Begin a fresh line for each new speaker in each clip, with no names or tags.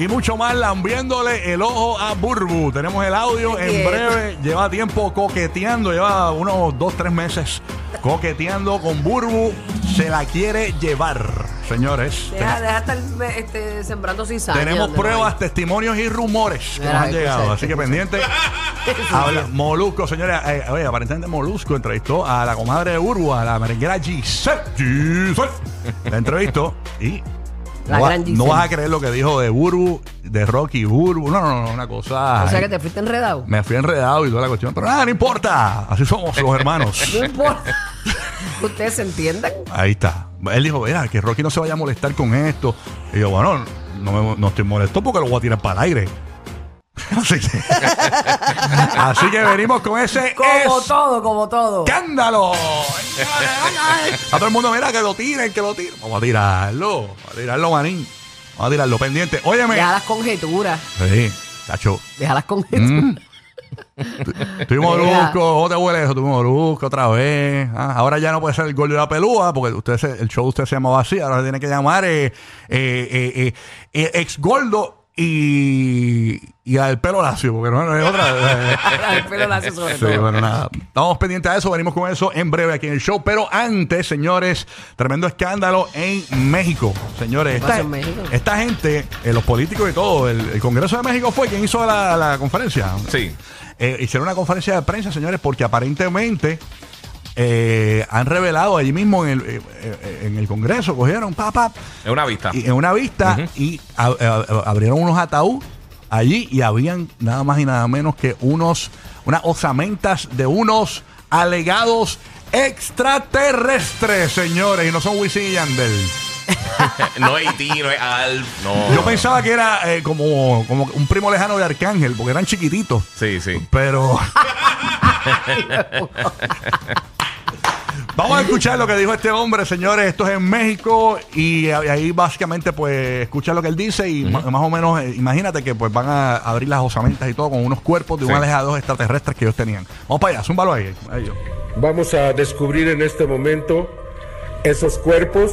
y mucho más lambiéndole el ojo a Burbu. Tenemos el audio en breve. Lleva tiempo coqueteando, lleva unos dos, tres meses coqueteando con Burbu. Se la quiere llevar, señores.
Deja, deja estar este, sembrando cizaña.
Tenemos
donde
pruebas, testimonios y rumores que
Mira,
nos han llegado. Así que pendiente. Habla, Molusco, señores. eh, oye, aparentemente Molusco entrevistó a la comadre de Burbu, a la merenguera Giselle. Giselle. La entrevistó y.
La
no, va- vas a creer lo que dijo de Burbu, de Rocky Burbu. No, no, no, una cosa.
O sea que te fuiste enredado.
Me fui enredado y toda la cuestión. Pero nada, no importa. Así somos los hermanos.
No importa. Ustedes se entiendan.
Ahí está. Él dijo, mira, que Rocky no se vaya a molestar con esto. Y yo, bueno, no, me- no estoy molesto porque lo voy a tirar para el aire. Así que, así que venimos con ese
Como todo, como todo.
escándalo. A todo el mundo, mira, que lo tiren, que lo tiren. Vamos a tirarlo. Vamos a tirarlo, manín. Vamos a tirarlo pendiente. Óyeme.
Deja las conjeturas.
Sí, tacho.
Deja las conjeturas.
Mm. Tuvimos
Mira.
Molusco, ¿cómo te huele eso? Tuvimos Molusco otra vez. Ah, ahora ya no puede ser el gol de la pelúa, porque usted se- el show de usted se llamaba así. Ahora se tiene que llamar eh, eh, eh, eh, eh, ex gordo y, y al pelo lacio, porque no, no hay otra. eh,
El pelo lacio sobre
Sí,
todo.
bueno, nada. Estamos pendientes de eso, venimos con eso en breve aquí en el show. Pero antes, señores, tremendo escándalo en México. Señores,
¿Qué pasó
esta,
en México?
esta gente, eh, los políticos y todo, el, el Congreso de México fue quien hizo la, la conferencia.
Sí.
Eh, hicieron una conferencia de prensa, señores, porque aparentemente eh, han revelado allí mismo en el, eh, eh, en el Congreso, cogieron papá
Es una vista.
y en una vista y abrieron unos ataúd allí y habían nada más y nada menos que unos unas osamentas de unos alegados extraterrestres, señores, y no son Wisin y Yandel.
no es E.T., no es Alf, no.
Yo pensaba que era eh, como, como un primo lejano de Arcángel, porque eran chiquititos.
Sí, sí.
Pero. Vamos a escuchar lo que dijo este hombre, señores. Esto es en México y ahí básicamente pues escucha lo que él dice y más o menos eh, imagínate que pues van a abrir las osamentas y todo con unos cuerpos de
Sí.
un alejado extraterrestres que ellos tenían. Vamos para allá, zúmbalo ahí. ahí yo.
Vamos a descubrir en este momento esos cuerpos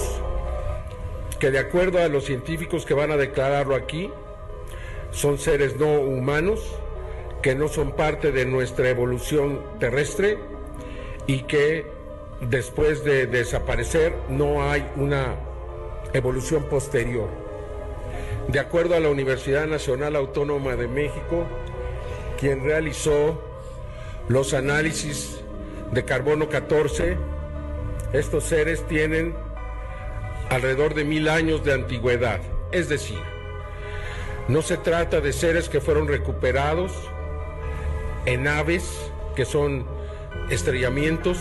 que de acuerdo a los científicos que van a declararlo aquí, son seres no humanos, que no son parte de nuestra evolución terrestre y que después de desaparecer no hay una evolución posterior. De acuerdo a la Universidad Nacional Autónoma de México, quien realizó los análisis de carbono 14, estos seres tienen alrededor de mil años de antigüedad. Es decir, no se trata de seres que fueron recuperados en naves que son estrellamientos,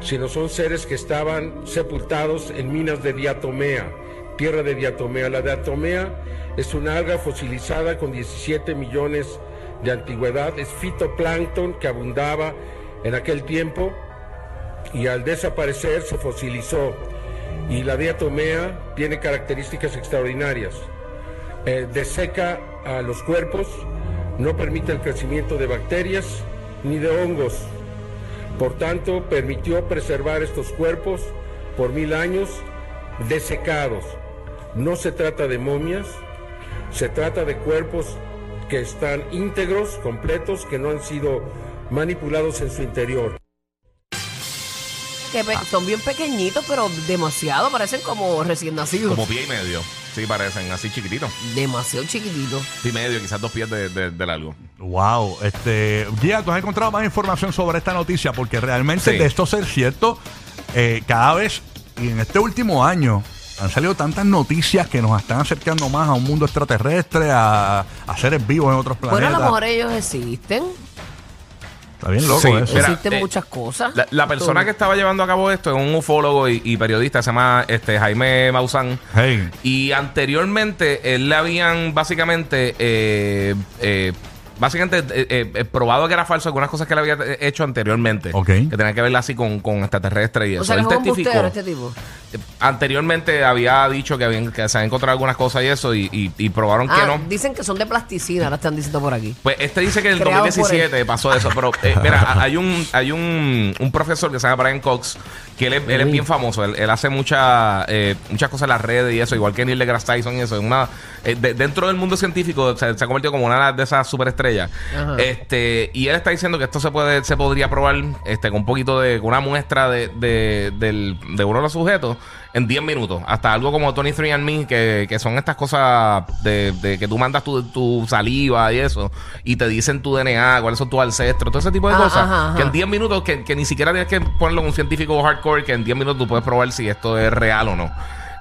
sino son seres que estaban sepultados en minas de diatomea, tierra de diatomea. La diatomea es una alga fosilizada con 17 millones de antigüedad, es fitoplancton que abundaba en aquel tiempo y al desaparecer se fosilizó. Y la diatomea tiene características extraordinarias. Eh, deseca a los cuerpos, no permite el crecimiento de bacterias ni de hongos. Por tanto, permitió preservar estos cuerpos por mil años desecados. No se trata de momias, se trata de cuerpos que están íntegros, completos, que no han sido manipulados en su interior.
Que son bien pequeñitos, pero demasiado. Parecen como recién nacidos.
Como pie y medio. Sí, parecen así chiquititos.
Demasiado chiquititos.
Y medio, quizás dos pies de, de- de largo.
Wow, este, Gia, tú has encontrado más información sobre esta noticia porque realmente
Sí.
de esto ser cierto, eh, cada vez y en este último año han salido tantas noticias que nos están acercando más a un mundo extraterrestre, a, a seres vivos en otros
Bueno,
planetas.
a lo mejor ellos existen.
Está bien loco
Sí,
eso.
Mira,
Existen
eh,
muchas cosas.
La, la persona que estaba llevando a cabo esto es un ufólogo y, y periodista, se llama este, Jaime Maussan.
Hey.
Y anteriormente él le habían básicamente eh, eh, básicamente eh, eh, probado que era falso algunas cosas que él había hecho anteriormente.
Ok.
Que tenían que ver así con, con extraterrestres y eso.
o sea, que
él
es un
testificó.
embustero este tipo.
Anteriormente había dicho que, habían, que se habían encontrado algunas cosas y eso y, y- y probaron que
Ah,
no.
dicen que son de plasticina, ahora están diciendo por aquí.
Pues este dice que en el
Creado por
2017 pasó eso, pero eh, mira, hay un hay un, un profesor que se llama Brian Cox, que él es, él es bien famoso, él, él hace mucha, eh, muchas cosas en las redes y eso, igual que Neil deGrasse Tyson y eso, es una, eh, de- dentro del mundo científico se, se ha convertido como una de esas superestrellas.
Ajá.
Este, y él está diciendo que esto se puede se podría probar este, con un poquito de, con una muestra de, de, del- de uno de los sujetos en 10 minutos. Hasta algo como 23andMe, que, que son estas cosas de, de que tú mandas tu, tu saliva y eso, y te dicen tu DNA, cuáles son tus ancestros, todo ese tipo de
Ah,
cosas.
ajá, ajá.
Que en 10 minutos, que, que ni siquiera tienes que ponerlo en un científico hardcore, que en 10 minutos tú puedes probar si esto es real o no.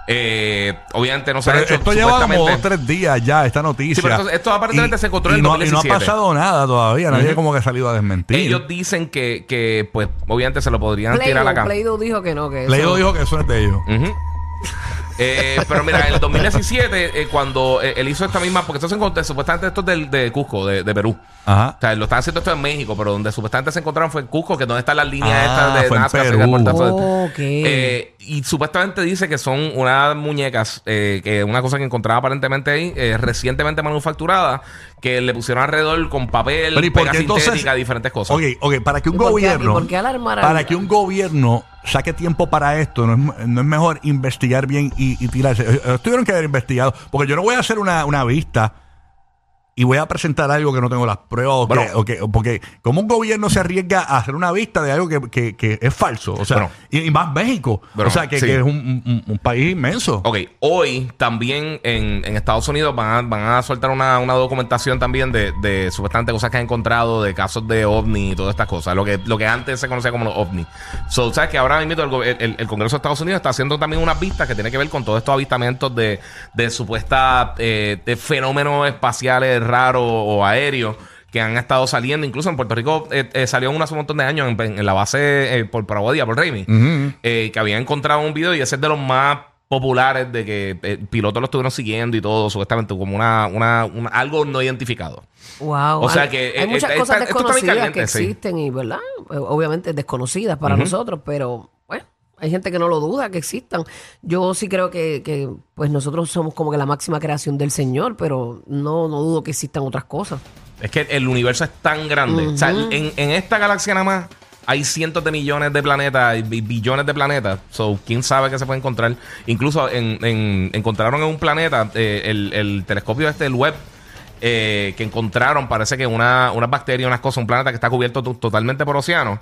Eh, obviamente no se
Pero
ha hecho
esto lleva como dos tres días ya, esta noticia.
Sí, pero esto- esto aparentemente
Y-
se encontró en el
no, y no ha
2017.
pasado nada todavía. Nadie
Ujú.
como que ha salido a desmentir.
Ellos dicen que, que, pues, obviamente se lo podrían tirar a la cama.
Play-Doh dijo que no, que eso-
Leido dijo que eso es de ellos.
Ujú. Eh, pero mira, en el 2017, eh, cuando eh, él hizo esta misma, porque esto se encontró, supuestamente esto es del- de, Cusco, de, de Perú.
Ajá.
O sea, lo están haciendo esto en México, pero donde supuestamente se encontraron fue en Cusco, que es donde están las líneas
Ah,
estas de
fue en
Nazca,
Perú.
cerca del puerto.
Ok.
Eh, y supuestamente dice que son unas muñecas, eh, que una cosa que encontraba aparentemente ahí, eh, recientemente manufacturada, que le pusieron alrededor con papel,
Pero ¿y por
pega
qué entonces-
sintética, diferentes cosas.
Ok, ok, para que un
¿Y por qué-
gobierno.
por qué alarmar al-
para que un gobierno saque tiempo para esto, no es, no es mejor investigar bien y, y tirarse. Eh, eh, Tuvieron que haber investigado. Porque yo no voy a hacer una, una vista y voy a presentar algo que no tengo las pruebas. O que-
Bueno.
o que- porque, como un gobierno se arriesga a hacer una vista de algo que, que- que es falso? O sea,
Bueno.
y, y más México.
Bueno,
o sea, que,
sí.
es un, un- un país inmenso.
Ok, hoy también en, en Estados Unidos van a, van a soltar una, una documentación también de, de supuestamente cosas que han encontrado, de casos de ovni y todas estas cosas, lo que, lo que antes se conocía como los ovni. So, sabes que ahora mismo el, el- el Congreso de Estados Unidos está haciendo también unas vistas que tienen que ver con todos estos avistamientos de, de supuestas eh, de fenómenos espaciales raros o aéreos que han estado saliendo. Incluso en Puerto Rico eh, eh, salió uno hace un montón de años en, en la base eh, por Paraguadía, por Raimi, eh, que había encontrado un video y ese es de los más populares de que eh, pilotos lo estuvieron siguiendo y todo, supuestamente como una, una, una- algo no identificado.
Wow.
O sea
hay-
que,
hay
eh,
muchas
eh,
cosas
bien
desconocidas
caliente,
que
sí.
existen y, ¿verdad? Obviamente desconocidas para nosotros, pero hay gente que no lo duda que existan. Yo sí creo que, que, pues nosotros somos como que la máxima creación del Señor, pero no, no dudo que existan otras cosas.
Es que el universo es tan grande. O sea, en, en esta galaxia nada más hay cientos de millones de planetas billones de planetas. So, quién sabe qué se puede encontrar. Incluso en, en- encontraron en un planeta eh, el, el telescopio este, el web. eh, que encontraron, parece que una, unas bacterias, unas cosas, un planeta que está cubierto to- totalmente por océano,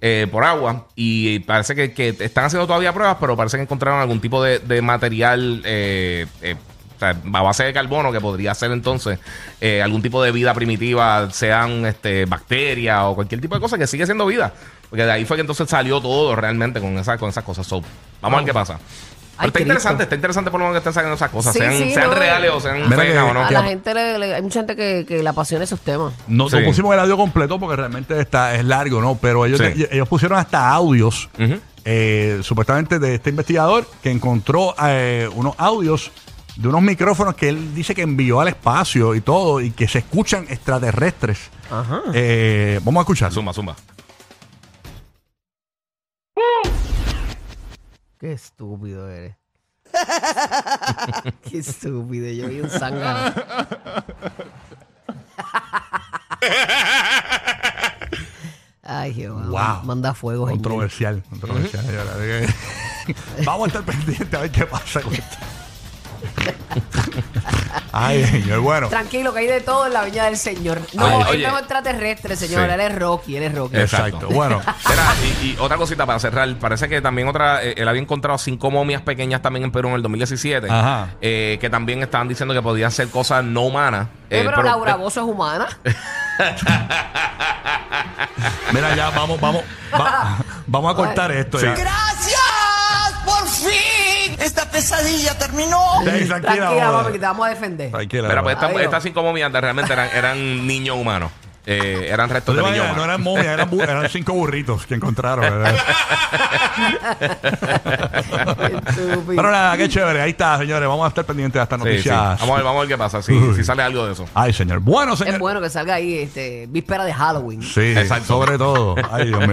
eh, por agua, y parece que, que están haciendo todavía pruebas, pero parece que encontraron algún tipo de, de material eh, eh, a base de carbono que podría ser entonces eh, algún tipo de vida primitiva, sean este, bacterias o cualquier tipo de cosa que sigue siendo vida. Porque de ahí fue que entonces salió todo realmente con, esa, con esas cosas. So, vamos a ver qué pasa.
Ay,
está
Cristo.
interesante, está interesante por lo menos que estén sacando esas cosas,
Sí,
sean,
sí,
sean
no,
reales o sean
Mira
feas o no.
A la gente le, le- hay mucha gente que, que le apasiona esos temas.
No, pusimos el audio completo porque realmente está, es largo, ¿no? Pero ellos,
Sí.
ellos pusieron hasta audios,
Ujú.
eh, supuestamente de este investigador, que encontró eh, unos audios de unos micrófonos que él dice que envió al espacio y todo, y que se escuchan extraterrestres.
Ajá.
Eh, vamos a escuchar.
Zumba, zumba.
Qué estúpido eres. Qué estúpido, yo vi un zángano. Ay, Jehová.
Wow.
Manda fuego.
Controversial, controversial. Vamos a estar pendientes a ver qué pasa con esto. Ay, señor, bueno.
Tranquilo, que hay de todo en la viña del Señor. No,
Oye,
él
oye.
no es extraterrestre, señor.
Sí.
Él es Rocky, él es Rocky.
Exacto.
Exacto.
Bueno,
Mira, y, y otra cosita para cerrar. Parece que también otra. eh, él había encontrado cinco momias pequeñas también en Perú en el 2017.
Ajá.
eh, que también estaban diciendo que podían ser cosas no humanas.
Eh,
eh,
pero, Laura Bozo es humana.
mira, ya vamos, vamos, va- vamos a cortar esto ya.
Gracias. Esta pesadilla terminó.
Tranquila,
Tranquila, que te vamos a defender.
Tranquila.
Mira, pues estas,
Adiós.
estas cinco momias de- realmente eran, eran niños humanos. eh, eran
¿Tú
restos
te
de niños.
imaginas? No eran momias, eran, bu- eran cinco burritos que encontraron. ¿verdad?
Estúpido.
Pero nada, qué chévere. Ahí está, señores. Vamos a estar pendientes de estas
Sí, sí.
noticias.
Vamos, a ver, vamos a ver qué pasa. Si,
Uy.
si sale algo de eso.
Ay, señor. Bueno,
Es
señor.
bueno que salga ahí este, víspera de Halloween.
Sí,
Exacto.
sobre todo. Ay, Dios mío.